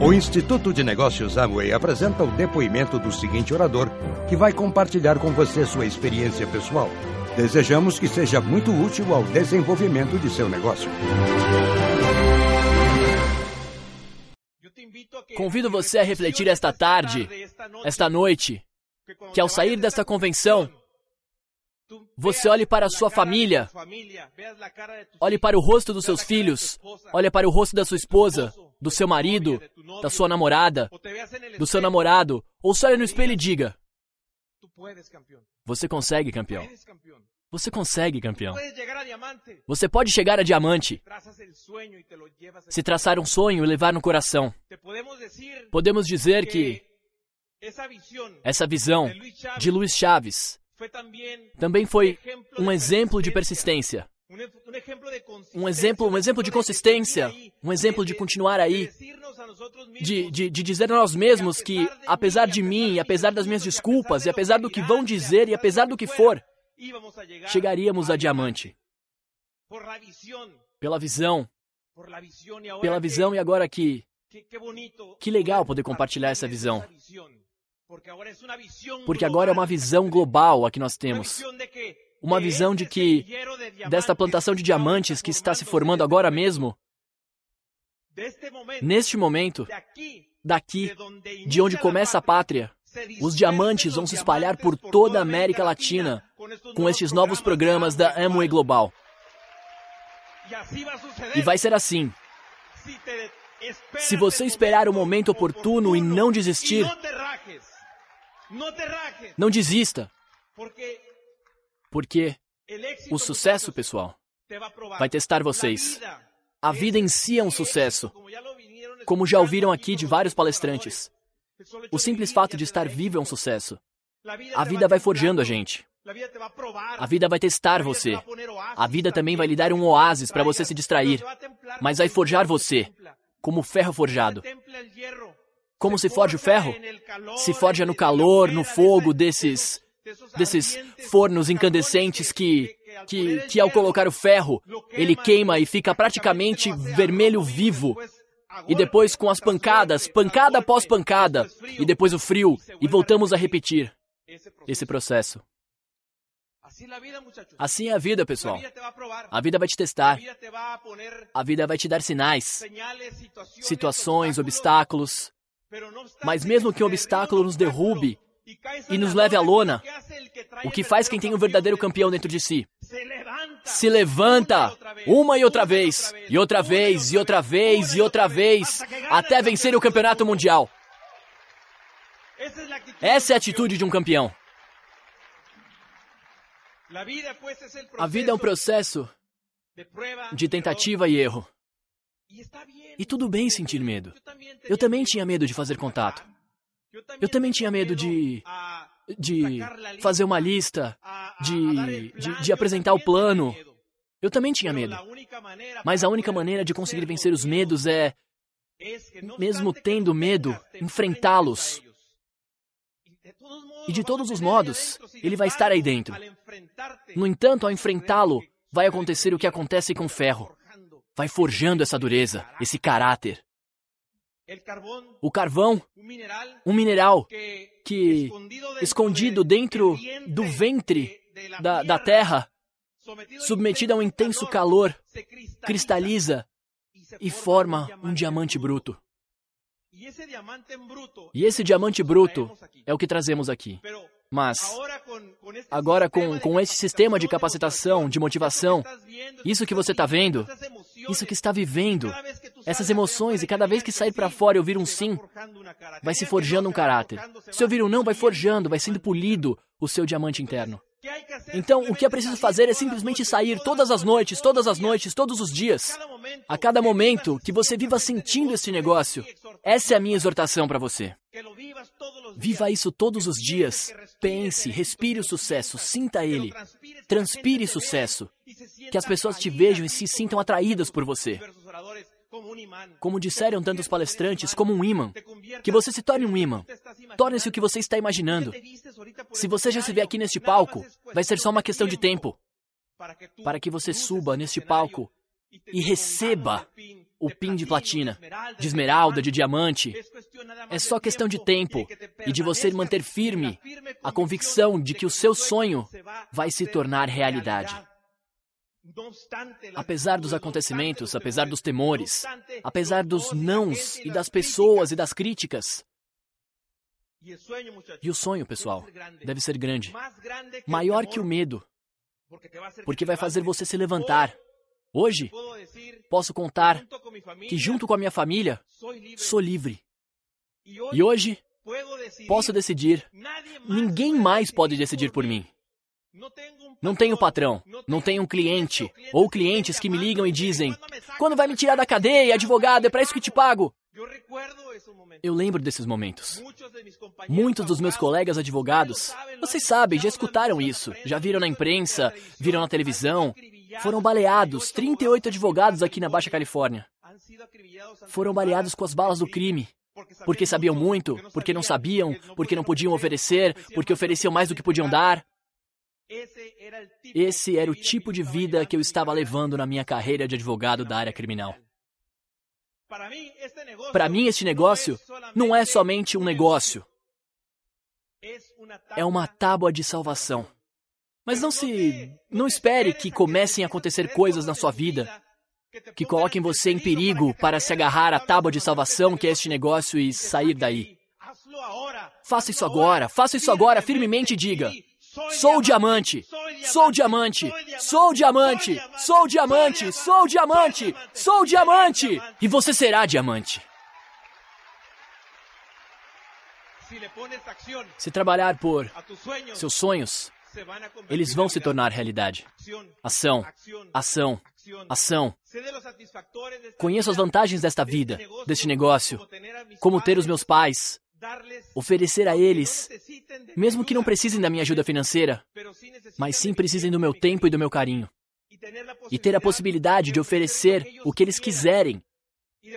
O Instituto de Negócios Amway apresenta o depoimento do seguinte orador, que vai compartilhar com você sua experiência pessoal. Desejamos que seja muito útil ao desenvolvimento de seu negócio. Convido você a refletir esta tarde, esta noite, que ao sair desta convenção, você olhe para a sua família, olhe para o rosto dos seus filhos, olhe para o rosto da sua esposa, do seu marido, da sua namorada, do seu namorado, ou só olhe no espelho e diga: Você consegue, campeão. Você consegue, campeão. Você pode chegar a diamante. Se traçar um sonho e levar no coração. Podemos dizer que essa visão de Luiz Chaves também foi um exemplo de persistência. Um exemplo, um exemplo de consistência, um exemplo de continuar aí, de, de, de dizer a nós mesmos que, apesar de mim, apesar das minhas desculpas, e apesar do que vão dizer, e apesar do que for, chegaríamos a diamante. Pela visão, pela visão, e agora que, que legal poder compartilhar essa visão. Porque agora é uma visão global a que nós temos. Uma visão de que, desta plantação de diamantes que está se formando agora mesmo, neste momento, daqui, de onde começa a pátria, os diamantes vão se espalhar por toda a América Latina com estes novos programas da Amway Global. E vai ser assim. Se você esperar o momento oportuno e não desistir, não desista. Porque o sucesso, pessoal, vai testar vocês. A vida em si é um sucesso, como já ouviram aqui de vários palestrantes. O simples fato de estar vivo é um sucesso. A vida vai forjando a gente. A vida vai testar você. A vida também vai lhe dar um oásis para você se distrair. Mas vai forjar você, como ferro forjado. Como se forja o ferro? Se forja no calor, no fogo desses desses fornos incandescentes que, que, que ao colocar o ferro, ele queima e fica praticamente vermelho vivo. E depois com as pancadas, pancada após pancada, e depois o frio, e voltamos a repetir esse processo. Assim é a vida, pessoal. A vida vai te testar. A vida vai te dar sinais, situações, obstáculos. Mas mesmo que o obstáculo nos derrube e nos leve à lona, o que faz quem tem um verdadeiro campeão dentro de si? Se levanta uma e outra vez, e outra vez, e outra vez, e outra vez, até vencer o campeonato mundial. Essa é a atitude de um campeão. A vida é um processo de tentativa e erro. E tudo bem sentir medo. Eu também tinha medo de fazer contato. Eu também tinha medo de. de fazer uma lista, de, de, de apresentar o plano. Eu também tinha medo. Mas a única maneira de conseguir vencer os medos é, mesmo tendo medo, enfrentá-los. E de todos os modos, ele vai estar aí dentro. No entanto, ao enfrentá-lo, vai acontecer o que acontece com o ferro vai forjando essa dureza, esse caráter. O carvão, um mineral que, escondido dentro do ventre da, da terra, submetido a um intenso calor, cristaliza e forma um diamante bruto. E esse diamante bruto é o que trazemos aqui. Mas, agora com, com esse sistema de capacitação, de motivação, isso que você está vendo, isso que está vivendo, essas emoções, e cada vez que sair para fora e ouvir um sim, vai se forjando um caráter. Se ouvir um não, vai forjando, vai sendo polido o seu diamante interno. Então, o que é preciso fazer é simplesmente sair todas as noites, todas as noites, todos os dias. A cada momento que você viva sentindo esse negócio. Essa é a minha exortação para você. Viva isso todos os dias. Pense, respire o sucesso, sinta ele. Transpire sucesso. Que as pessoas te vejam e se sintam atraídas por você. Como disseram tantos palestrantes, como um imã. Que você se torne um imã. Torne-se o que você está imaginando. Se você já se vê aqui neste palco, vai ser só uma questão de tempo. Para que você suba neste palco e receba o PIN de platina, de esmeralda, de diamante. É só questão de tempo e de você manter firme a convicção de que o seu sonho vai se tornar realidade. Apesar dos acontecimentos, apesar dos temores, apesar dos nãos e das pessoas e das críticas. E o sonho, pessoal, deve ser grande, maior que o medo, porque vai fazer você se levantar. Hoje, posso contar que, junto com a minha família, sou livre. E hoje, posso decidir. Ninguém mais pode decidir por mim. Não tenho patrão, não tenho um cliente, ou clientes que me ligam e dizem: quando vai me tirar da cadeia, advogado, é para isso que te pago. Eu lembro desses momentos. Muitos dos meus colegas advogados, vocês sabem, já escutaram isso, já viram na imprensa, viram na televisão, foram baleados 38 advogados aqui na Baixa Califórnia. Foram baleados com as balas do crime. Porque sabiam muito, porque não sabiam, porque não podiam oferecer, porque ofereciam mais do que podiam dar. Esse era o tipo de vida que eu estava levando na minha carreira de advogado da área criminal. Para mim, este negócio não é somente um negócio. É uma tábua de salvação. Mas não se. Não espere que comecem a acontecer coisas na sua vida que coloquem você em perigo para se agarrar à tábua de salvação que é este negócio e sair daí. Faça isso agora, faça isso agora firmemente e diga: Sou diamante, sou diamante, sou diamante, sou diamante, sou diamante, sou diamante, e você será diamante. Se trabalhar por seus sonhos, eles vão se tornar realidade. Ação, ação, ação. Conheço as vantagens desta vida, deste negócio, como ter os meus pais, oferecer a eles, mesmo que não precisem da minha ajuda financeira, mas sim precisem do meu tempo e do meu carinho. E ter a possibilidade de oferecer o que eles quiserem.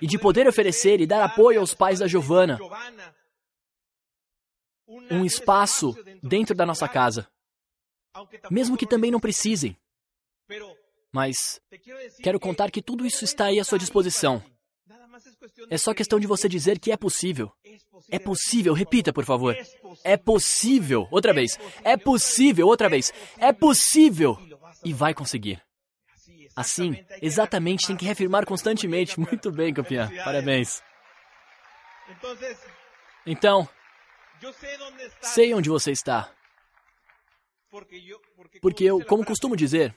E de poder oferecer e dar apoio aos pais da Giovana. Um espaço dentro da nossa casa. Mesmo que também não precisem. Mas quero contar que tudo isso está aí à sua disposição. É só questão de você dizer que é possível. É possível, repita, por favor. É possível. Outra vez. É possível, outra vez. É possível. E vai conseguir. Assim, exatamente, tem que reafirmar constantemente. Muito bem, campeã. Parabéns. Então, sei onde você está. Porque eu, como costumo dizer,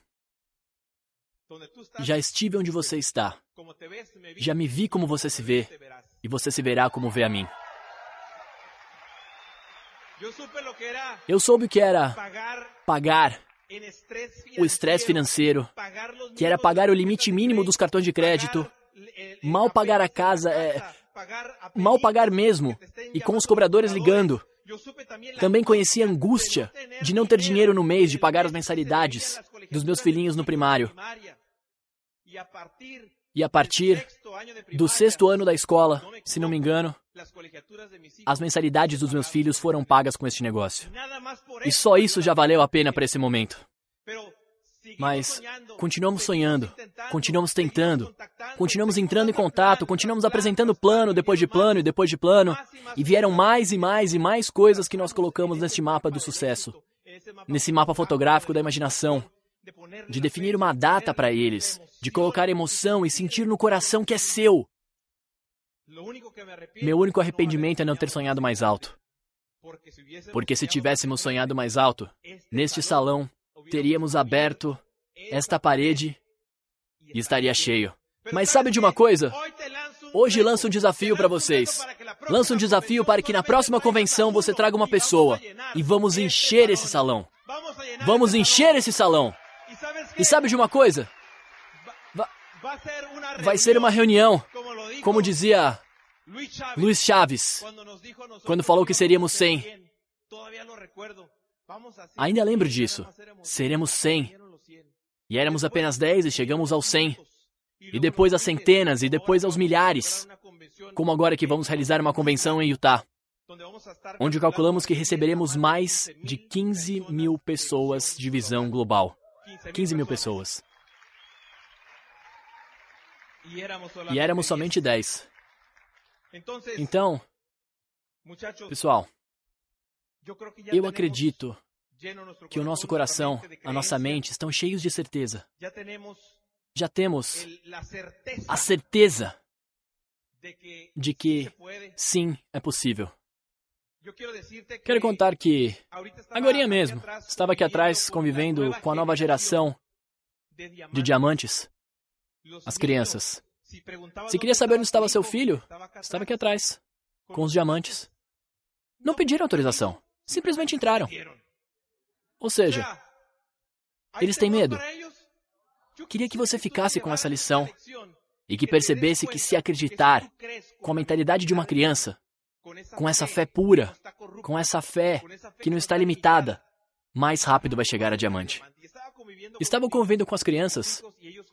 já estive onde você está. Já me vi como você se vê. E você se verá como vê a mim. Eu soube o que era pagar o estresse financeiro, que era pagar o limite mínimo dos cartões de crédito, mal pagar a casa, é, mal pagar mesmo, e com os cobradores ligando. Também conheci a angústia de não ter dinheiro no mês de pagar as mensalidades dos meus filhinhos no primário. E a partir do sexto ano da escola, se não me engano, as mensalidades dos meus filhos foram pagas com este negócio. E só isso já valeu a pena para esse momento. Mas continuamos sonhando, continuamos tentando, continuamos entrando em contato, continuamos apresentando plano depois de plano e depois de plano, e vieram mais e mais e mais coisas que nós colocamos neste mapa do sucesso, nesse mapa fotográfico da imaginação, de definir uma data para eles, de colocar emoção e sentir no coração que é seu. Meu único arrependimento é não ter sonhado mais alto. Porque se tivéssemos sonhado mais alto, neste salão, teríamos aberto esta parede e estaria cheio. Mas sabe de uma coisa? Hoje lanço um desafio para vocês. Lanço um desafio para que na próxima convenção você traga uma pessoa e vamos encher esse salão. Vamos encher esse salão. E sabe de uma coisa? vai ser uma reunião, como dizia Luiz Chaves, quando falou que seríamos 100. Ainda lembro disso. Seremos 100. E éramos apenas 10 e chegamos aos 100. E depois às centenas e depois aos milhares. Como agora que vamos realizar uma convenção em Utah, onde calculamos que receberemos mais de 15 mil pessoas de visão global. 15 mil pessoas. E éramos somente dez. Então, pessoal, eu acredito que o nosso coração, a nossa mente estão cheios de certeza. Já temos a certeza de que sim, é possível. Quero contar que, agora mesmo, estava aqui atrás convivendo com a nova geração de diamantes, as crianças. Se queria saber onde estava seu filho, estava aqui atrás, com os diamantes. Não pediram autorização, simplesmente entraram. Ou seja, eles têm medo. Queria que você ficasse com essa lição e que percebesse que se acreditar com a mentalidade de uma criança, com essa fé pura, com essa fé que não está limitada, mais rápido vai chegar a diamante. Estava convivendo com as crianças,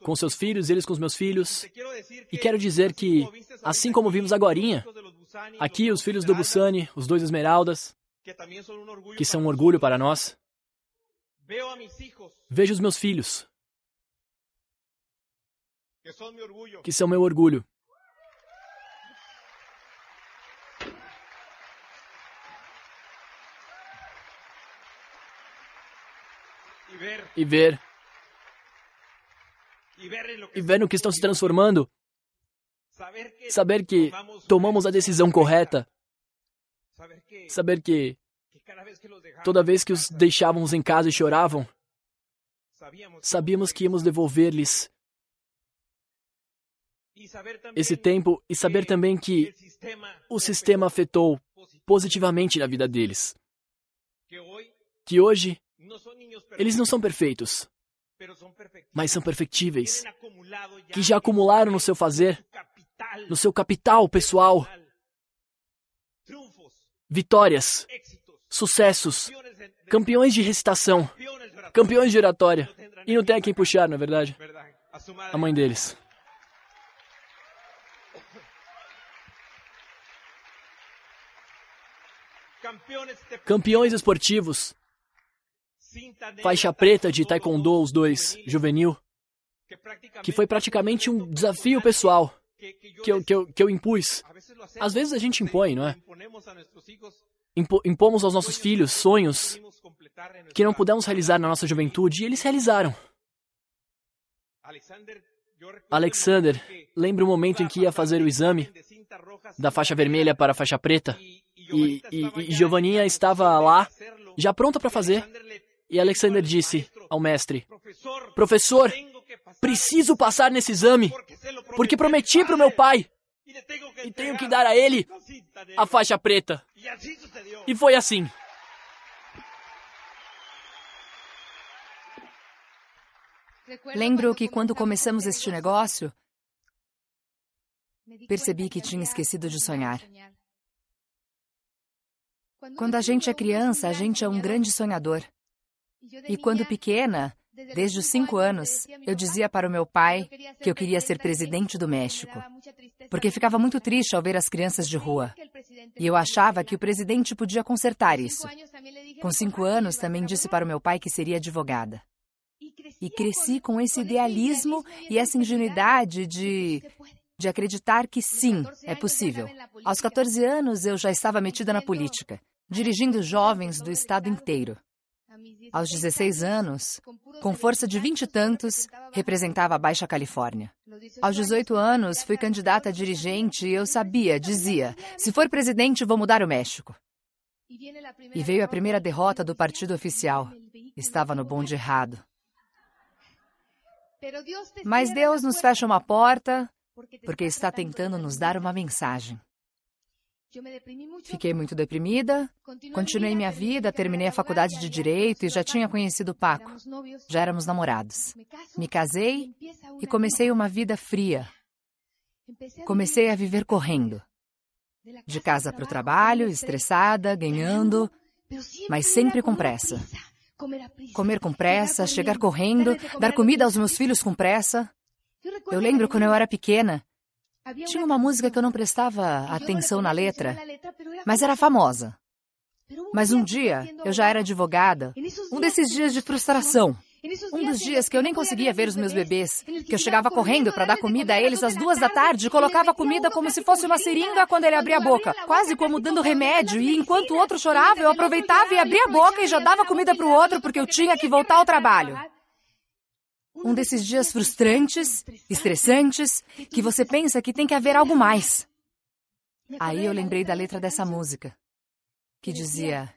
com seus filhos, eles com os meus filhos, e quero dizer que, assim como vimos agora, aqui os filhos do Busani, os dois esmeraldas, que são um orgulho para nós, vejo os meus filhos, que são meu orgulho. E ver. E ver no que estão se transformando. Saber que tomamos a decisão correta. Saber que toda vez que os deixávamos em casa e choravam, sabíamos que íamos devolver-lhes esse tempo e saber também que o sistema afetou positivamente na vida deles. Que hoje eles não são perfeitos, mas são perfectíveis, que já acumularam no seu fazer, no seu capital pessoal, vitórias, sucessos, campeões de recitação, campeões de oratória. E não tem a quem puxar, não é verdade? A mãe deles. Campeões esportivos. Faixa preta de taekwondo, os dois, juvenil. Que foi praticamente um desafio pessoal que eu, que eu, que eu impus. Às vezes a gente impõe, não é? Impo, impomos aos nossos filhos sonhos que não pudemos realizar na nossa juventude e eles realizaram. Alexander, lembra o momento em que ia fazer o exame da faixa vermelha para a faixa preta? E, e, e Giovanninha estava lá, já pronta para fazer. E Alexander disse ao mestre: Professor, preciso passar nesse exame, porque prometi para o meu pai e tenho que dar a ele a faixa preta. E foi assim. Lembro que quando começamos este negócio, percebi que tinha esquecido de sonhar. Quando a gente é criança, a gente é um grande sonhador. E quando pequena, desde os cinco anos, eu dizia para o meu pai que eu queria ser presidente do México, porque ficava muito triste ao ver as crianças de rua. E eu achava que o presidente podia consertar isso. Com cinco anos, também disse para o meu pai que seria advogada. E cresci com esse idealismo e essa ingenuidade de de acreditar que sim, é possível. Aos 14 anos, eu já estava metida na política dirigindo jovens do estado inteiro. Aos 16 anos, com força de vinte e tantos, representava a Baixa Califórnia. Aos 18 anos, fui candidata a dirigente e eu sabia, dizia: se for presidente, vou mudar o México. E veio a primeira derrota do partido oficial. Estava no bonde errado. Mas Deus nos fecha uma porta porque está tentando nos dar uma mensagem. Fiquei muito deprimida, continuei minha vida, terminei a faculdade de Direito e já tinha conhecido Paco. Já éramos namorados. Me casei e comecei uma vida fria. Comecei a viver correndo. De casa para o trabalho, estressada, ganhando, mas sempre com pressa. Comer com pressa, chegar correndo, dar comida aos meus filhos com pressa. Eu lembro quando eu era pequena, tinha uma música que eu não prestava atenção na letra, mas era famosa. Mas um dia, eu já era advogada, um desses dias de frustração. Um dos dias que eu nem conseguia ver os meus bebês, que eu chegava correndo para dar comida a eles às duas da tarde, colocava comida como se fosse uma seringa quando ele abria a boca, quase como dando remédio, e enquanto o outro chorava, eu aproveitava e abria a boca e já dava comida para o outro porque eu tinha que voltar ao trabalho. Um desses dias frustrantes, estressantes, que você pensa que tem que haver algo mais. Aí eu lembrei da letra dessa música, que dizia: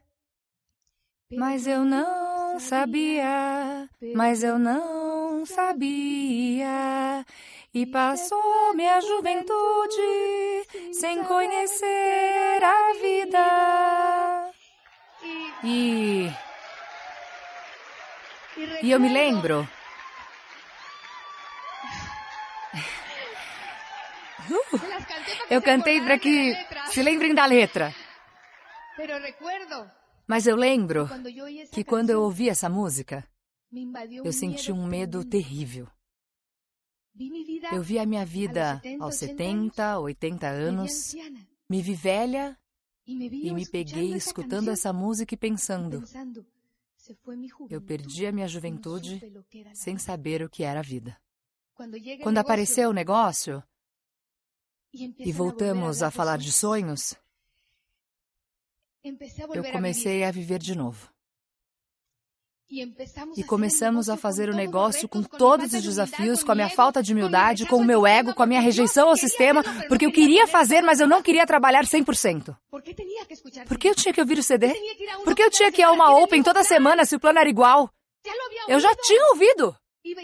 Mas eu não sabia, mas eu não sabia. E passou minha juventude sem conhecer a vida. E. E eu me lembro. Uh, eu cantei para que se lembrem da letra. Mas eu lembro que quando eu ouvi essa música, eu senti um medo terrível. Eu vi a minha vida aos 70, 80 anos, me vi velha e me peguei escutando essa música e pensando: eu perdi a minha juventude sem saber o que era a vida. Quando apareceu o negócio e voltamos a falar de sonhos, eu comecei a viver de novo. E começamos a fazer o negócio com todos os desafios, com a minha falta de humildade, com o meu ego, com a minha rejeição ao sistema, porque eu queria fazer, mas eu não queria trabalhar 100%. Por que eu tinha que ouvir o CD? Por que eu tinha que ir a uma Open toda semana se o plano era igual? Eu já tinha ouvido.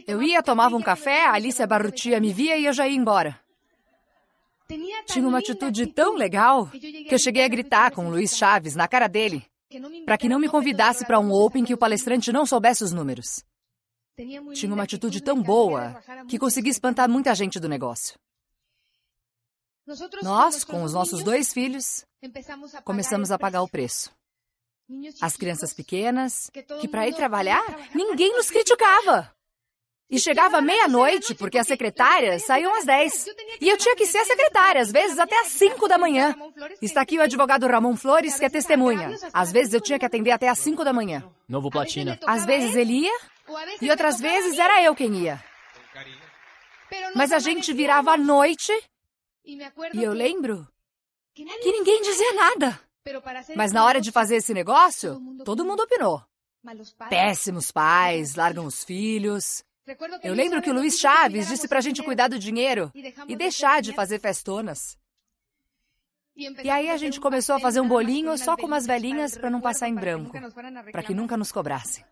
Eu ia, tomava um café, a Alicia Barrutia me via e eu já ia embora. Tinha uma atitude tão legal que eu cheguei a gritar com o Luiz Chaves na cara dele para que não me convidasse para um Open que o palestrante não soubesse os números. Tinha uma atitude tão boa que consegui espantar muita gente do negócio. Nós, com os nossos dois filhos, começamos a pagar o preço. As crianças pequenas, que para ir trabalhar, ninguém nos criticava. E chegava meia-noite, porque as secretárias saíam às 10. E eu tinha que ser secretária, às vezes até às 5 da manhã. Está aqui o advogado Ramon Flores, que é testemunha. Às vezes eu tinha que atender até às 5 da manhã. Novo Platina. Às vezes ele ia, e outras vezes era eu quem ia. Mas a gente virava à noite, e eu lembro que ninguém dizia nada. Mas na hora de fazer esse negócio, todo mundo opinou. Péssimos pais, largam os filhos. Eu lembro que o Luiz Chaves disse para a gente cuidar do dinheiro e deixar de fazer festonas. E aí a gente começou a fazer um bolinho só com umas velhinhas para não passar em branco, para que nunca nos cobrassem.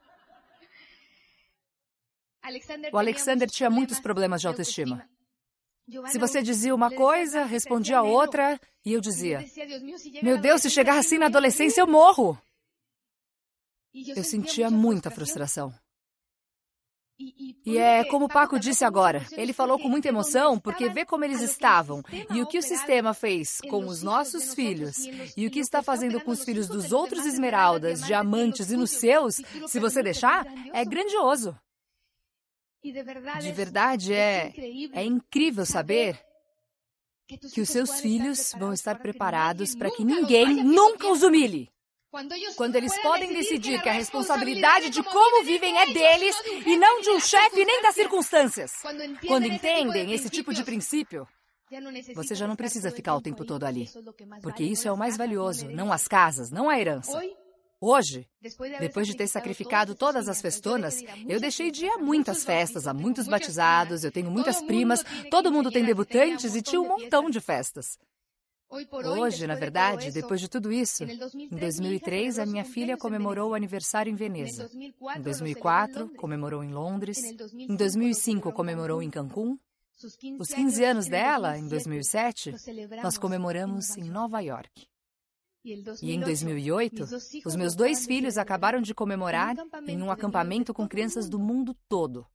O Alexander tinha muitos problemas de autoestima. Se você dizia uma coisa, respondia outra, e eu dizia: Meu Deus, se chegar assim na adolescência, eu morro. Eu sentia muita frustração. E é como o Paco disse agora, ele falou com muita emoção porque vê como eles estavam e o que o sistema fez com os nossos filhos e o que está fazendo com os filhos dos outros esmeraldas, diamantes e nos seus, se você deixar, é grandioso. De verdade, é, é incrível saber que os seus filhos vão estar preparados para que ninguém nunca os humilhe. Quando eles podem decidir que a responsabilidade de como vivem é deles e não de um chefe nem das circunstâncias. Quando entendem esse tipo de princípio, você já não precisa ficar o tempo todo ali. Porque isso é o mais valioso, não as casas, não a herança. Hoje, depois de ter sacrificado todas as festonas, eu deixei de ir a muitas festas, a muitos batizados, eu tenho muitas primas, todo mundo tem debutantes e tinha um montão de festas. Hoje, na verdade, depois de tudo isso, em 2003, a minha filha comemorou o aniversário em Veneza. Em 2004, comemorou em Londres. Em 2005, comemorou em Cancún. Os 15 anos dela, em 2007, nós comemoramos em Nova York. E em 2008, os meus dois filhos acabaram de comemorar em um acampamento com crianças do mundo todo.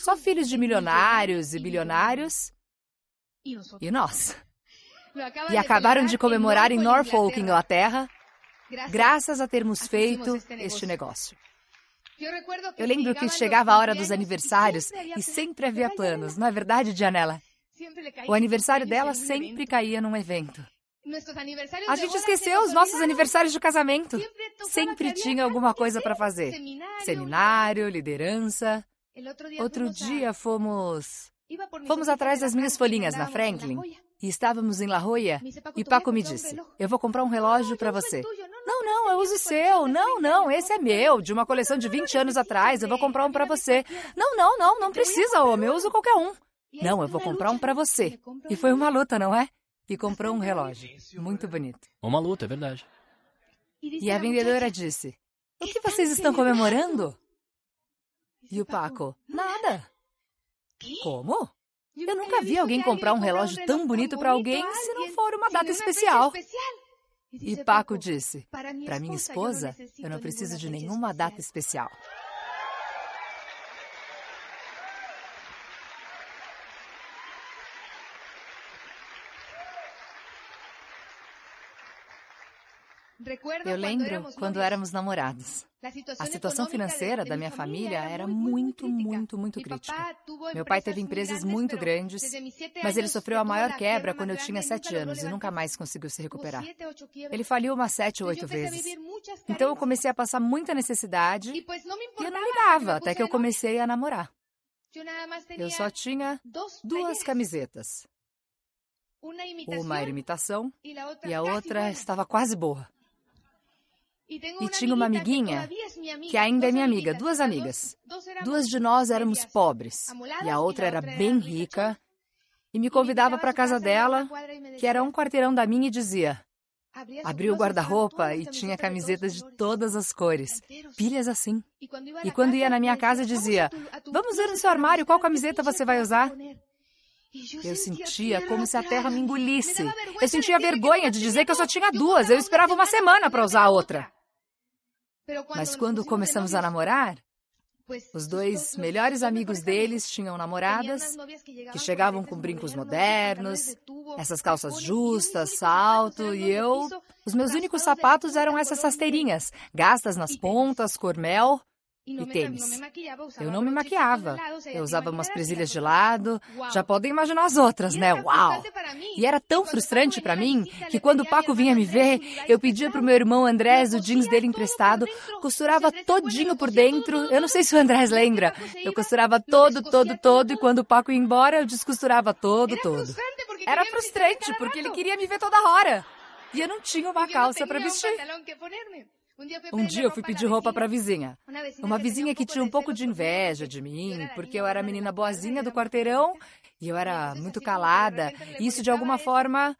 Só filhos de milionários e bilionários. E nós. E acabaram de comemorar em Norfolk, Inglaterra, graças a termos feito este negócio. Eu lembro que chegava a hora dos aniversários e sempre havia planos, não é verdade, Janela? O aniversário dela sempre caía num evento. A gente esqueceu os nossos aniversários de casamento. Sempre tinha alguma coisa para fazer. Seminário, liderança. Outro dia fomos. Fomos atrás das minhas folhinhas na Franklin e estávamos em La Jolla e Paco me disse: Eu vou comprar um relógio para você. Não, não, eu uso o seu. Não, não, esse é meu, de uma coleção de 20 anos atrás. Eu vou comprar um para você. Não, não, não, não precisa, homem, eu uso qualquer um. Não, eu vou comprar um para você. E foi uma luta, não é? E comprou um relógio. Muito bonito. Uma luta, é verdade. E a vendedora disse: O que vocês estão comemorando? E o Paco: Nada. Como? Eu nunca vi alguém comprar um relógio tão bonito para alguém se não for uma data especial. E Paco disse: Para minha esposa, eu não preciso de nenhuma data especial. Eu lembro quando éramos namorados. A situação financeira da minha família era muito, muito, muito crítica. Meu pai teve empresas muito grandes, mas ele sofreu a maior quebra quando eu tinha sete anos e nunca mais conseguiu se recuperar. Ele faliu umas sete ou oito vezes. Então eu comecei a passar muita necessidade e eu não ligava até que eu comecei a namorar. Eu só tinha duas camisetas. Uma era imitação e a outra estava quase boa. E tinha uma amiguinha que ainda é minha amiga, duas amigas. Duas de nós éramos pobres e a outra era bem rica e me convidava para a casa dela, que era um quarteirão da minha, e dizia: Abri o guarda-roupa e tinha camisetas de todas as cores, pilhas assim. E quando ia na minha casa, dizia: Vamos ver no seu armário qual camiseta você vai usar. Eu sentia como se a terra me engolisse. Eu sentia vergonha de dizer que eu só tinha duas. Eu esperava uma semana para usar a outra. Mas quando começamos a namorar, os dois melhores amigos deles tinham namoradas que chegavam com brincos modernos, essas calças justas, salto, e eu. Os meus únicos sapatos eram essas rasteirinhas, gastas nas pontas, cor mel e tênis. Eu não me maquiava. Eu usava umas presilhas de lado. Já podem imaginar as outras, né? Uau! E era tão frustrante para mim que quando o Paco vinha me ver, eu pedia pro meu irmão Andrés o jeans dele emprestado, costurava todinho por dentro. Eu não sei se o Andrés lembra. Eu costurava todo, todo, todo, e quando o Paco ia embora, eu descosturava todo, todo. Era frustrante porque ele queria me ver toda hora. E eu não tinha uma calça para vestir. Um dia eu fui pedir roupa para a vizinha. Uma vizinha que tinha um pouco de inveja de mim, porque eu era a menina boazinha do quarteirão e eu era muito calada. E isso, de alguma forma,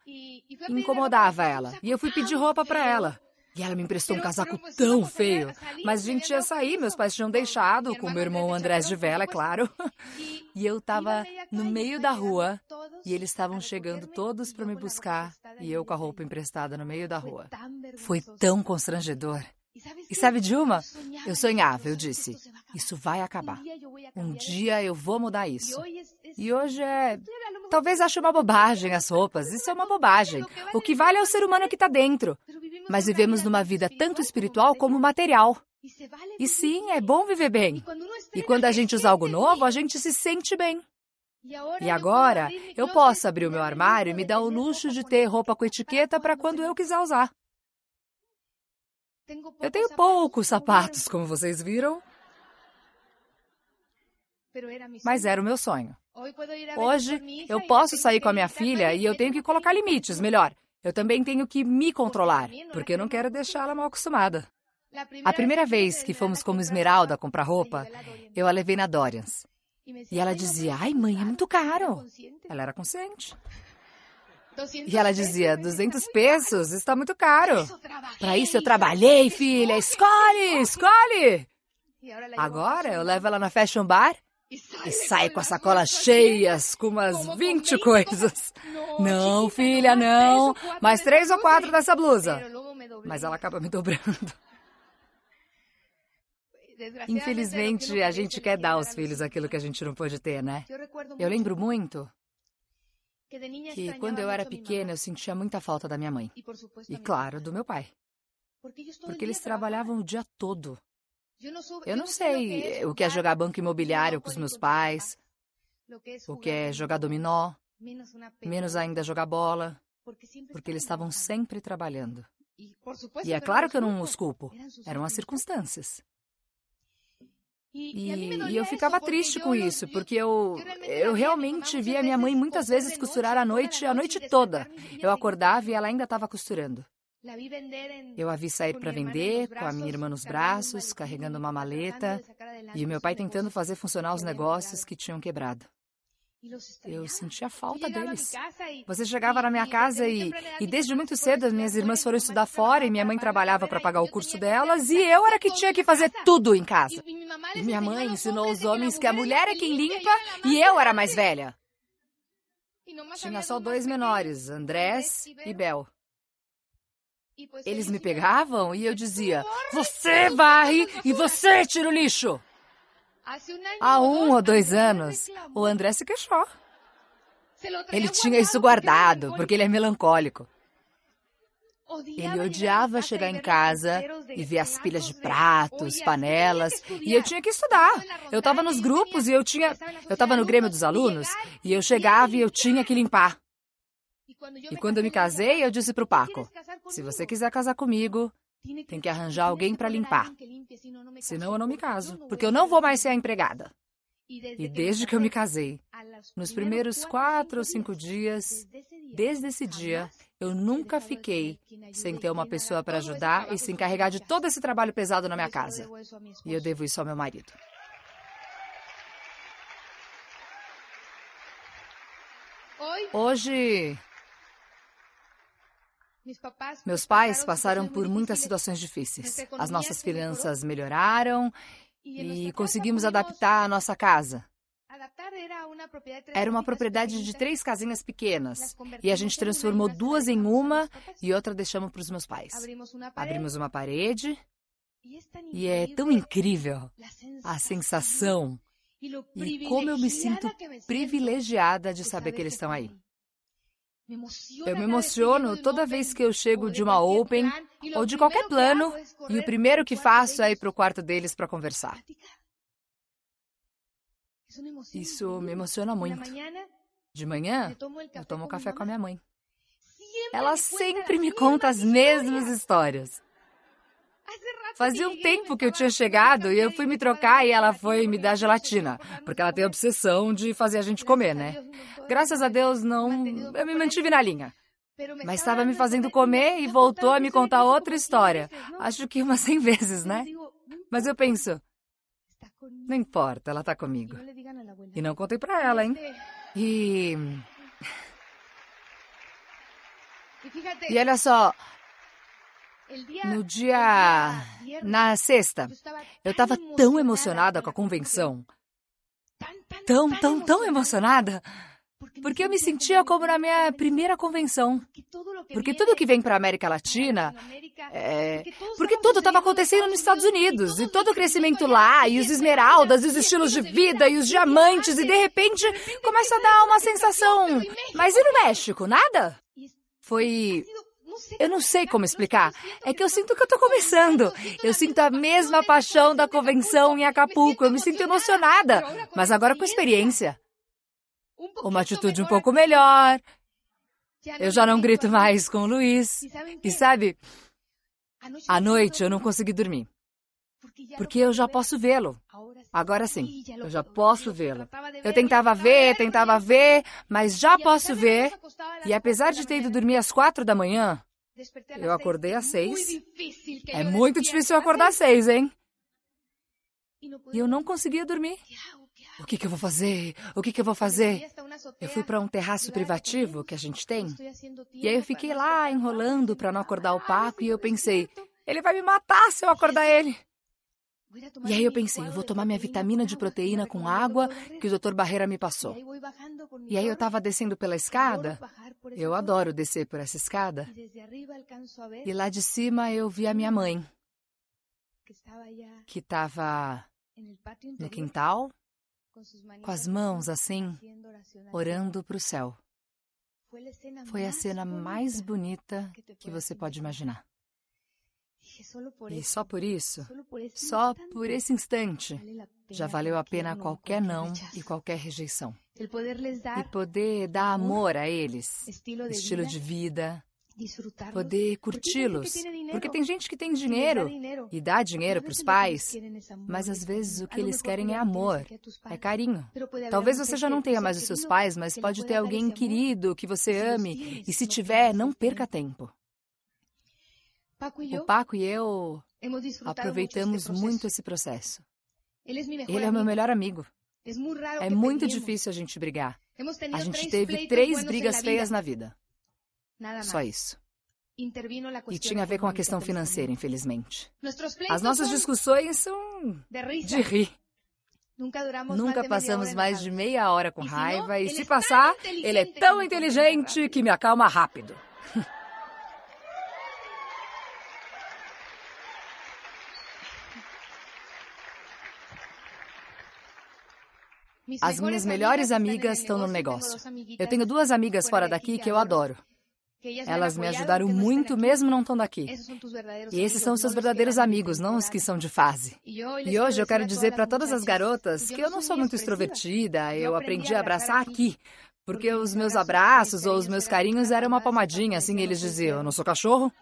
incomodava ela. E eu fui pedir roupa para ela. E ela me emprestou um casaco tão feio. Mas a gente ia sair, meus pais tinham deixado, com meu irmão Andrés de vela, é claro. E eu estava no meio da rua e eles estavam chegando todos para me buscar e eu com a roupa emprestada no meio da rua. Foi tão constrangedor. E sabe de uma? Eu sonhava, eu disse: Isso vai acabar. Um dia eu vou mudar isso. E hoje é. Talvez ache uma bobagem as roupas. Isso é uma bobagem. O que vale é o ser humano que está dentro. Mas vivemos numa vida tanto espiritual como material. E sim, é bom viver bem. E quando a gente usa algo novo, a gente se sente bem. E agora eu posso abrir o meu armário e me dar o luxo de ter roupa com etiqueta para quando eu quiser usar. Eu tenho poucos sapatos, como vocês viram. Mas era o meu sonho. Hoje eu posso sair com a minha filha e eu tenho que colocar limites, melhor. Eu também tenho que me controlar, porque eu não quero deixá-la mal acostumada. A primeira vez que fomos como Esmeralda comprar roupa, eu a levei na Dorians. E ela dizia: Ai, mãe, é muito caro. Ela era consciente. E ela dizia: 200 pesos, está muito caro. Para isso eu trabalhei, filha. Escolhe, escolhe. Agora eu levo ela na Fashion Bar e sai com as sacolas cheias, com umas 20 coisas. Não, filha, não. Mais três ou quatro dessa blusa. Mas ela acaba me dobrando. Infelizmente, a gente quer dar aos filhos aquilo que a gente não pode ter, né? Eu lembro muito que quando eu era pequena eu sentia muita falta da minha mãe. E, claro, do meu pai. Porque eles trabalhavam o dia todo. Eu não sei o que é jogar banco imobiliário com os meus pais, o que é jogar dominó, menos ainda jogar bola, porque eles estavam sempre trabalhando. E é claro que eu não os culpo. Eram as circunstâncias. E, e, eu ficava triste com isso, porque eu, eu realmente via minha mãe muitas vezes costurar à noite, a noite toda. Eu acordava e ela ainda estava costurando. Eu a vi sair para vender, com a minha irmã nos braços, carregando uma maleta, e o meu pai tentando fazer funcionar os negócios que tinham quebrado. Eu sentia falta deles. Você chegava na minha casa e, e desde muito cedo as minhas irmãs foram estudar fora e minha mãe trabalhava para pagar o curso delas e eu era que tinha que fazer tudo em casa. E minha mãe ensinou os homens que a mulher é quem limpa e eu era mais velha. Tinha só dois menores, Andrés e Bel. Eles me pegavam e eu dizia: Você varre e você tira o lixo. Há um ou dois anos, o André se queixou. Ele tinha isso guardado, porque ele é melancólico. Ele odiava chegar em casa e ver as pilhas de pratos, panelas, e eu tinha que estudar. Eu estava nos grupos e eu tinha. Eu estava no Grêmio dos Alunos e eu chegava e eu tinha que limpar. E quando eu me casei, eu disse para o Paco: se você quiser casar comigo, tem que arranjar alguém para limpar. Senão eu não me caso, porque eu não vou mais ser a empregada. E desde que eu me casei, nos primeiros quatro ou cinco dias, desde esse dia, eu nunca fiquei sem ter uma pessoa para ajudar e se encarregar de todo esse trabalho pesado na minha casa. E eu devo isso ao meu marido. Hoje, meus pais passaram por muitas situações difíceis. As nossas finanças melhoraram e conseguimos adaptar a nossa casa. Era uma propriedade de três casinhas pequenas. E a gente transformou duas em uma e outra deixamos para os meus pais. Abrimos uma parede. E é tão incrível a sensação e como eu me sinto privilegiada de saber que eles estão aí. Eu me emociono toda vez que eu chego de uma Open ou de qualquer plano e o primeiro que faço é ir para o quarto deles para conversar. Isso me emociona muito. De manhã, eu tomo café com a minha mãe. Ela sempre me conta as mesmas histórias. Fazia um tempo que eu tinha chegado e eu fui me trocar e ela foi me dar gelatina, porque ela tem a obsessão de fazer a gente comer, né? Graças a Deus, não. Eu me mantive na linha. Mas estava me fazendo comer e voltou a me contar outra história. Acho que umas 100 vezes, né? Mas eu penso, não importa, ela está comigo. E não contei para ela, hein? E. E olha só, no dia. Na sexta, eu estava tão emocionada com a convenção. Tão, tão, tão emocionada. Porque eu me sentia como na minha primeira convenção. Porque tudo que vem para a América Latina. É... Porque tudo estava acontecendo nos Estados Unidos. E todo o crescimento lá, e os esmeraldas, e os estilos de vida, e os diamantes, e de repente começa a dar uma sensação. Mas e no México? Nada? Foi eu não sei como explicar. É que eu sinto que eu tô começando. Eu sinto a mesma paixão da convenção em Acapulco. Eu me sinto emocionada, mas agora com experiência. Uma atitude um pouco melhor. Eu já não grito mais com o Luiz. E sabe, à noite eu não consegui dormir. Porque eu já posso vê-lo. Agora sim, eu já posso vê-lo. Eu tentava ver, tentava ver, mas já posso ver. E apesar de ter ido dormir às quatro da manhã, eu acordei às seis. É muito difícil acordar às seis, hein? E eu não conseguia dormir. O que, que eu vou fazer? O que, que eu vou fazer? Eu fui para um terraço privativo que a gente tem. E aí eu fiquei lá enrolando para não acordar o Paco e eu pensei, ele vai me matar se eu acordar ele. E aí eu pensei, eu vou tomar minha vitamina de proteína com água que o Dr. Barreira me passou. E aí eu estava descendo pela escada. Eu adoro descer por essa escada. E lá de cima eu vi a minha mãe, que estava no quintal, com as mãos assim, orando para o céu. Foi a cena mais bonita que você pode imaginar. E só por isso, só por esse instante, já valeu a pena qualquer não e qualquer rejeição. E poder dar amor a eles, estilo de vida, poder curti-los. Porque tem gente que tem dinheiro e dá dinheiro para os pais, mas às vezes o que eles querem é amor, é carinho. Talvez você já não tenha mais os seus pais, mas pode ter alguém querido que você ame, e se tiver, não perca tempo. O Paco e eu aproveitamos muito esse processo. Ele é o meu melhor amigo. É muito difícil a gente brigar. A gente teve três brigas feias na vida. Só isso. E tinha a ver com a questão financeira, infelizmente. As nossas discussões são de rir. Nunca passamos mais de meia hora com raiva, e se passar, ele é tão inteligente que me acalma rápido. As minhas melhores amigas estão no negócio. Eu tenho duas amigas fora daqui que eu adoro. Elas me ajudaram muito, mesmo não estando aqui. E esses são os seus verdadeiros amigos, não os que são de fase. E hoje eu quero dizer para todas as garotas que eu não sou muito extrovertida, eu aprendi a abraçar aqui. Porque os meus abraços ou os meus carinhos eram uma palmadinha, assim eles diziam: Eu não sou cachorro?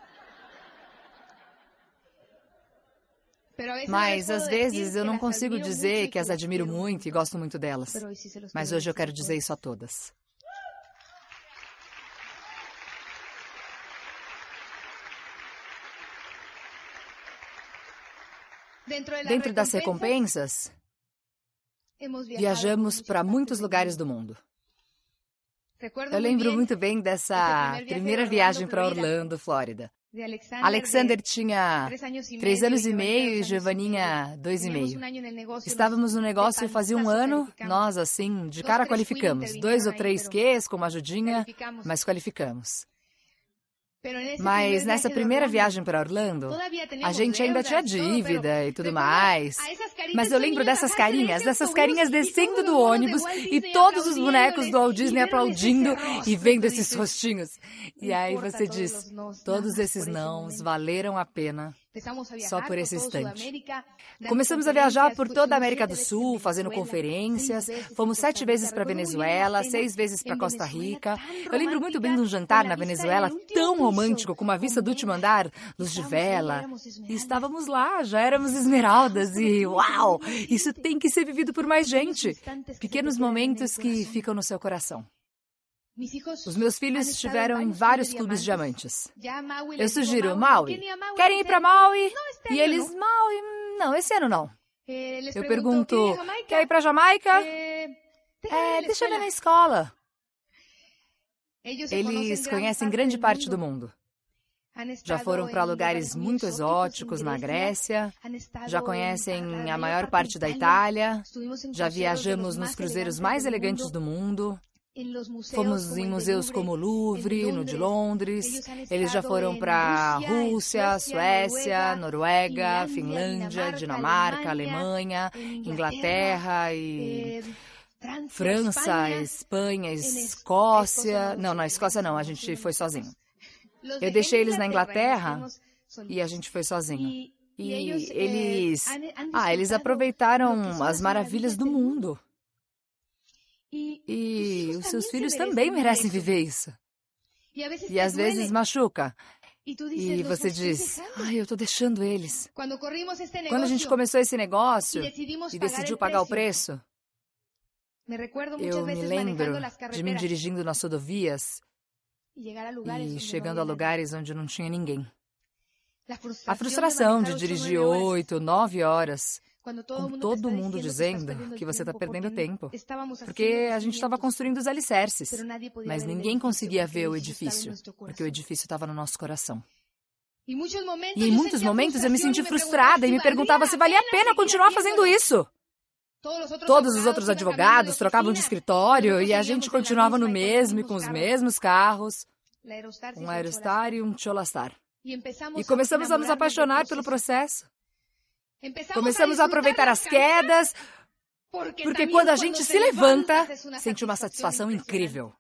Mas às vezes eu não consigo dizer que as admiro muito e gosto muito delas. Mas hoje eu quero dizer isso a todas. Dentro das recompensas, viajamos para muitos lugares do mundo. Eu lembro muito bem dessa primeira viagem para Orlando, Flórida. Alexander tinha três anos e meio e Giovanninha dois e meio. Estávamos no negócio fazia um ano, nós assim, de cara qualificamos. Dois ou três Qs com uma ajudinha, mas qualificamos. Mas nessa primeira viagem para Orlando, a gente ainda tinha dívida e tudo mais. Mas eu lembro dessas carinhas, dessas carinhas descendo do ônibus e todos os bonecos do Walt Disney aplaudindo e vendo esses rostinhos. E aí você diz: todos esses nãos valeram a pena só por esse instante. Começamos a viajar por toda a América do Sul, fazendo conferências. Fomos sete vezes para Venezuela, seis vezes para Costa Rica. Eu lembro muito bem de um jantar na Venezuela tão romântico, com uma vista do último andar, luz de vela. E estávamos lá, já éramos esmeraldas e uau! Isso tem que ser vivido por mais gente. Pequenos momentos que ficam no seu coração. Os meus filhos estiveram em vários clubes diamantes. Eu sugiro Maui. Querem ir para Maui? E eles, Maui, não, esse ano não. Eu pergunto, quer ir para Jamaica? É, deixa eu ver na escola. Eles conhecem grande parte do mundo. Já foram para lugares muito exóticos na Grécia, já conhecem a maior parte da Itália, já viajamos nos cruzeiros mais elegantes do mundo. Fomos em museus como o Louvre, no de Londres. Eles já foram para Rússia, Suécia, Noruega, Finlândia, Dinamarca, Alemanha, Inglaterra e França, Espanha, Escócia. Não, na Escócia não, a gente foi sozinho. Eu deixei eles na Inglaterra e a gente foi sozinho. E eles, ah, eles aproveitaram as maravilhas do mundo. E os seus filhos também merecem viver isso. E às vezes machuca. E você diz, ai, eu estou deixando eles. Quando a gente começou esse negócio e decidiu pagar o preço, eu me lembro de mim dirigindo nas rodovias e chegando a lugares onde não tinha ninguém. A frustração de dirigir oito, nove horas com todo mundo dizendo que você está perdendo tempo, porque a gente estava construindo os alicerces, mas ninguém conseguia ver o edifício, porque o edifício estava no nosso coração. E em muitos momentos eu me senti frustrada e me perguntava se valia a pena continuar fazendo isso. Todos os outros advogados trocavam de escritório e a gente continuava no mesmo e com os mesmos carros, um Aerostar e um Cholastar. E começamos a nos apaixonar pelo processo. Começamos a aproveitar as quedas, porque quando a gente se levanta, sente uma satisfação incrível.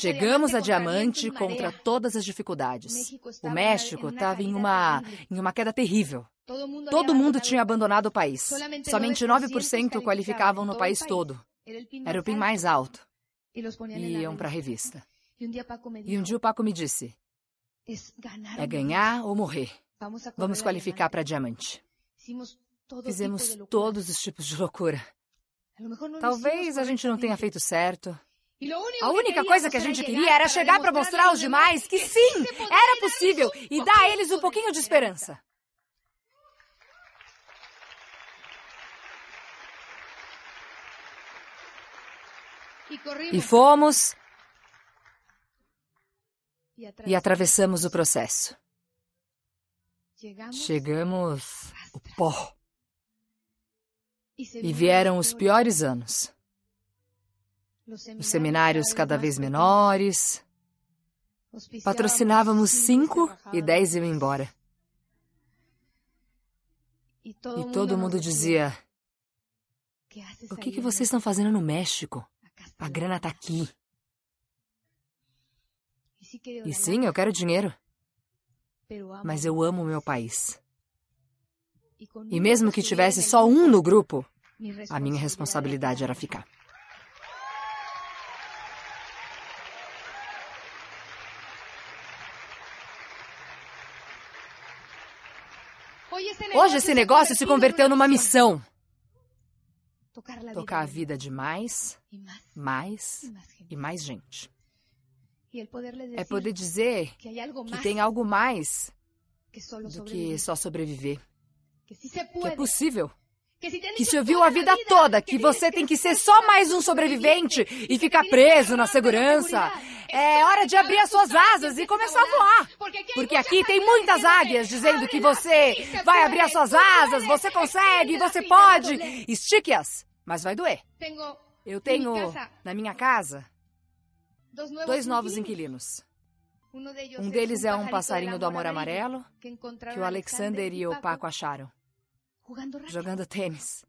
Chegamos a diamante contra todas as dificuldades. O México estava em uma, em uma queda terrível. Todo mundo tinha abandonado o país. Somente 9% qualificavam no país todo. Era o PIN mais alto. E iam para a revista. E um dia o Paco me disse: é ganhar ou morrer. Vamos qualificar para diamante. Fizemos todos os tipos de loucura. Talvez a gente não tenha feito certo. A única coisa que a gente queria era chegar para mostrar aos demais que sim, era possível e dar a eles um pouquinho de esperança. E fomos e atravessamos o processo. Chegamos o pó. E vieram os piores anos. Os seminários cada vez menores. Patrocinávamos cinco e dez iam embora. E todo mundo dizia: O que, que vocês estão fazendo no México? A grana está aqui. E sim, eu quero dinheiro. Mas eu amo meu país. E mesmo que tivesse só um no grupo, a minha responsabilidade era ficar. Hoje esse negócio se converteu numa missão. Tocar a vida de mais, mais e mais gente. É poder dizer que tem algo mais do que só sobreviver. Que é possível. Que se ouviu a vida toda que você tem que ser só mais um sobrevivente e ficar preso na segurança. É hora de abrir as suas asas e começar a voar. Porque aqui tem muitas águias dizendo que você vai abrir as suas asas, você consegue, você pode. Estique-as, mas vai doer. Eu tenho na minha casa dois novos inquilinos. Um deles é um passarinho do amor amarelo que o Alexander e o Paco acharam jogando tênis.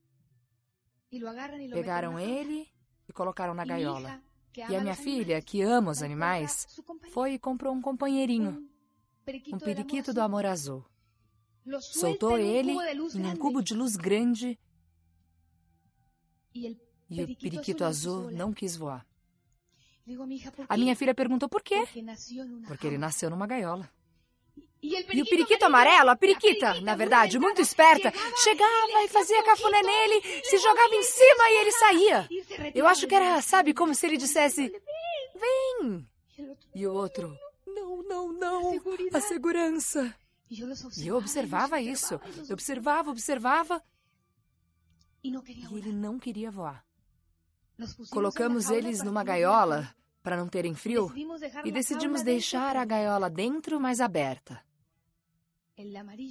Pegaram ele e colocaram na gaiola. E a minha filha, que ama os animais, foi e comprou um companheirinho, um periquito do amor azul. Soltou ele em um cubo de luz grande e o periquito azul não quis voar. A minha filha perguntou por quê? Porque ele nasceu numa gaiola. E o periquito amarelo, a periquita, na verdade, muito esperta, chegava e fazia cafuné nele, se jogava em cima e ele saía. Eu acho que era, sabe, como se ele dissesse: Vem! E o outro: Não, não, não, a segurança. E eu observava isso. Eu observava, observava. E ele não queria voar. Colocamos eles numa gaiola para não terem frio e decidimos deixar a gaiola dentro, mas aberta.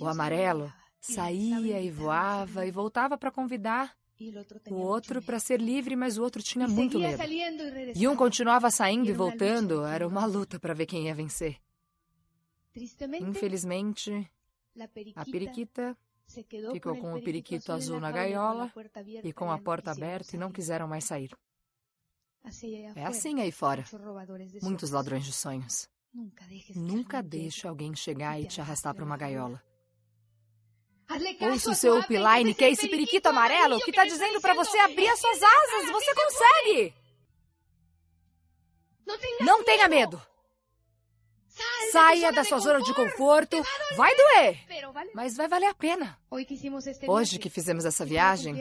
O amarelo saía e voava e voltava para convidar o outro para ser livre, mas o outro tinha muito medo. E um continuava saindo e voltando, era uma luta para ver quem ia vencer. Infelizmente, a periquita ficou com o periquito azul na gaiola e com a porta aberta e não quiseram mais sair. É assim aí fora. Muitos ladrões de sonhos. Nunca deixe alguém chegar e te arrastar para uma gaiola. Ouça o seu upline, que é esse periquito amarelo que está dizendo para você abrir as suas asas. Você consegue! Não tenha medo. Saia da sua zona de conforto. Vai doer, mas vai valer a pena. Hoje que fizemos essa viagem,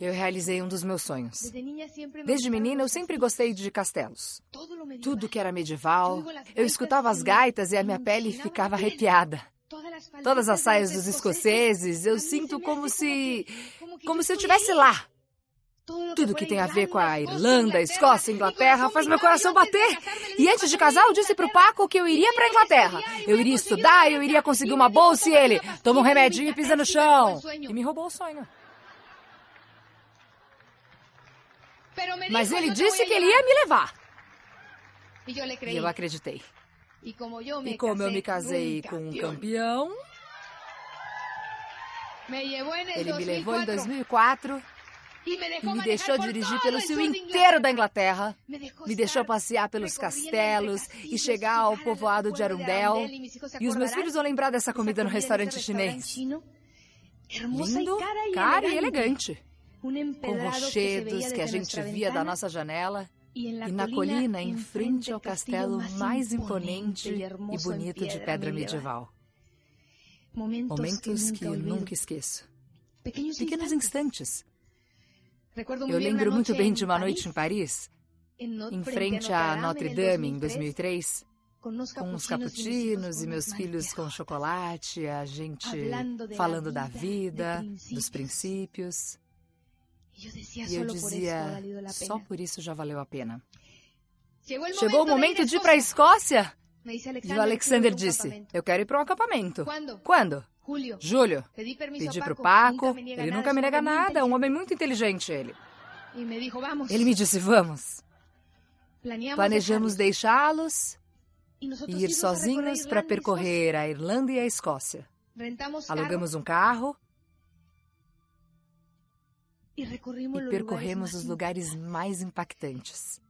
eu realizei um dos meus sonhos. Desde menina, eu sempre gostei de castelos. Tudo que era medieval. Eu escutava as gaitas e a minha pele ficava arrepiada. Todas as saias dos escoceses, eu sinto como se. como se eu estivesse lá. Tudo que tem a ver com a Irlanda, Escócia, Inglaterra faz meu coração bater. E antes de casar, eu disse pro Paco que eu iria pra Inglaterra. Eu iria estudar, eu iria conseguir uma bolsa e ele toma um remedinho e pisa no chão. E me roubou o sonho. Mas ele disse que ele ia me levar. E eu acreditei. E como eu me casei com um campeão, ele me levou em 2004 e me deixou dirigir pelo sul inteiro da Inglaterra. Me deixou passear pelos castelos e chegar ao povoado de Arundel. E os meus filhos vão lembrar dessa comida no restaurante chinês. Lindo, caro e elegante. Com rochedos que a gente via da nossa janela. E na colina, em frente ao castelo mais imponente e bonito de pedra medieval. Momentos que nunca esqueço. Pequenos instantes. Eu lembro muito bem de uma noite em Paris, em frente a Notre Dame, em 2003, com os cappuccinos e meus filhos com chocolate, a gente falando da vida, dos princípios. E eu dizia, só por isso já valeu a pena. Chegou o momento de ir para a Escócia? E o Alexander disse, eu quero ir para um acampamento. Quando? Júlio. Pedi para o Paco, ele nunca me nega nada, é um homem muito inteligente ele. Ele me disse, vamos. Planejamos deixá-los e ir sozinhos para percorrer a Irlanda e a Escócia. Alugamos um carro e percorremos os lugares mais impactantes.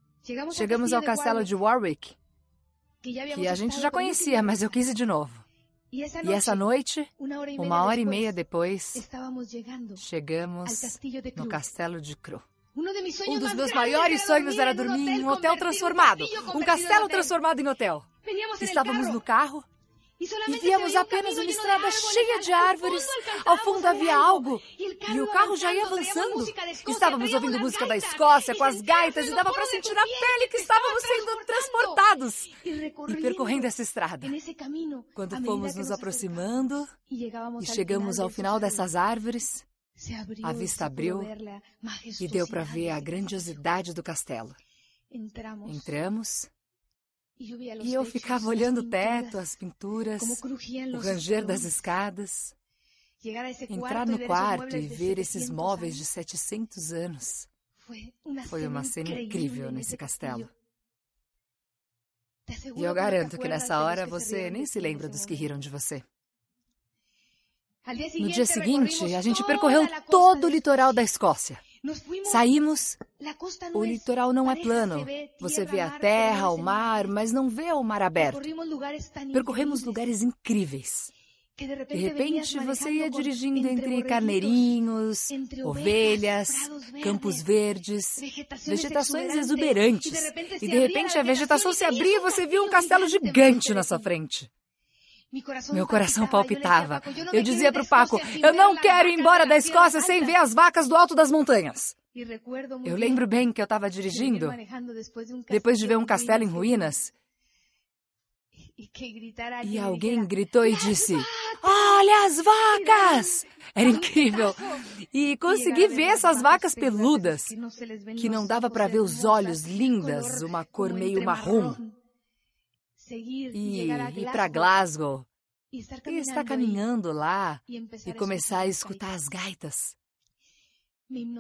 Chegamos ao castelo de Warwick, que a gente já conhecia, mas eu quis ir de novo. E essa noite, uma hora e meia depois, chegamos no castelo de Cro. Um dos meus maiores sonhos era dormir em um hotel transformado, um castelo transformado em hotel. Estávamos no carro e víamos apenas uma estrada cheia de árvores. Ao fundo havia algo e o carro já ia avançando. Estávamos ouvindo música da Escócia com as gaitas e dava para sentir na pele que estávamos sendo transportados e percorrendo essa estrada. Quando fomos nos aproximando e chegamos ao final dessas árvores, a vista abriu e deu para ver a grandiosidade do castelo. Entramos e eu ficava olhando o teto, as pinturas, o ranger das escadas. Entrar no quarto e ver esses móveis de 700 anos foi uma cena incrível nesse castelo. E eu garanto que nessa hora você nem se lembra dos que riram de você. No dia seguinte, a gente percorreu todo o litoral da Escócia. Saímos. O litoral não é plano. Você vê a terra, o mar, mas não vê o mar aberto. Percorremos lugares incríveis. De repente, você ia dirigindo entre carneirinhos, ovelhas, campos verdes, vegetações exuberantes. E de repente a vegetação se abria e você viu um castelo gigante na sua frente. Meu coração palpitava. Eu dizia para o Paco: Eu não quero ir embora da Escócia sem ver as vacas do alto das montanhas. Eu lembro bem que eu estava dirigindo depois de ver um castelo em ruínas. E alguém gritou e disse: Olha as vacas! Era incrível. E consegui ver essas vacas peludas, que não dava para ver os olhos lindas, uma cor meio marrom e ir para Glasgow e estar caminhando lá e começar a escutar as gaitas.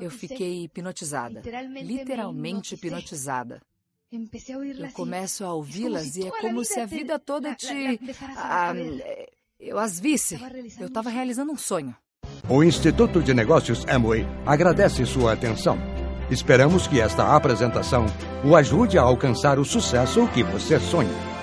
Eu fiquei hipnotizada, literalmente hipnotizada. Eu começo a ouvi-las e é como se a vida toda te. Ah, eu as visse. Eu estava realizando um sonho. O Instituto de Negócios Amway agradece sua atenção. Esperamos que esta apresentação o ajude a alcançar o sucesso que você sonha.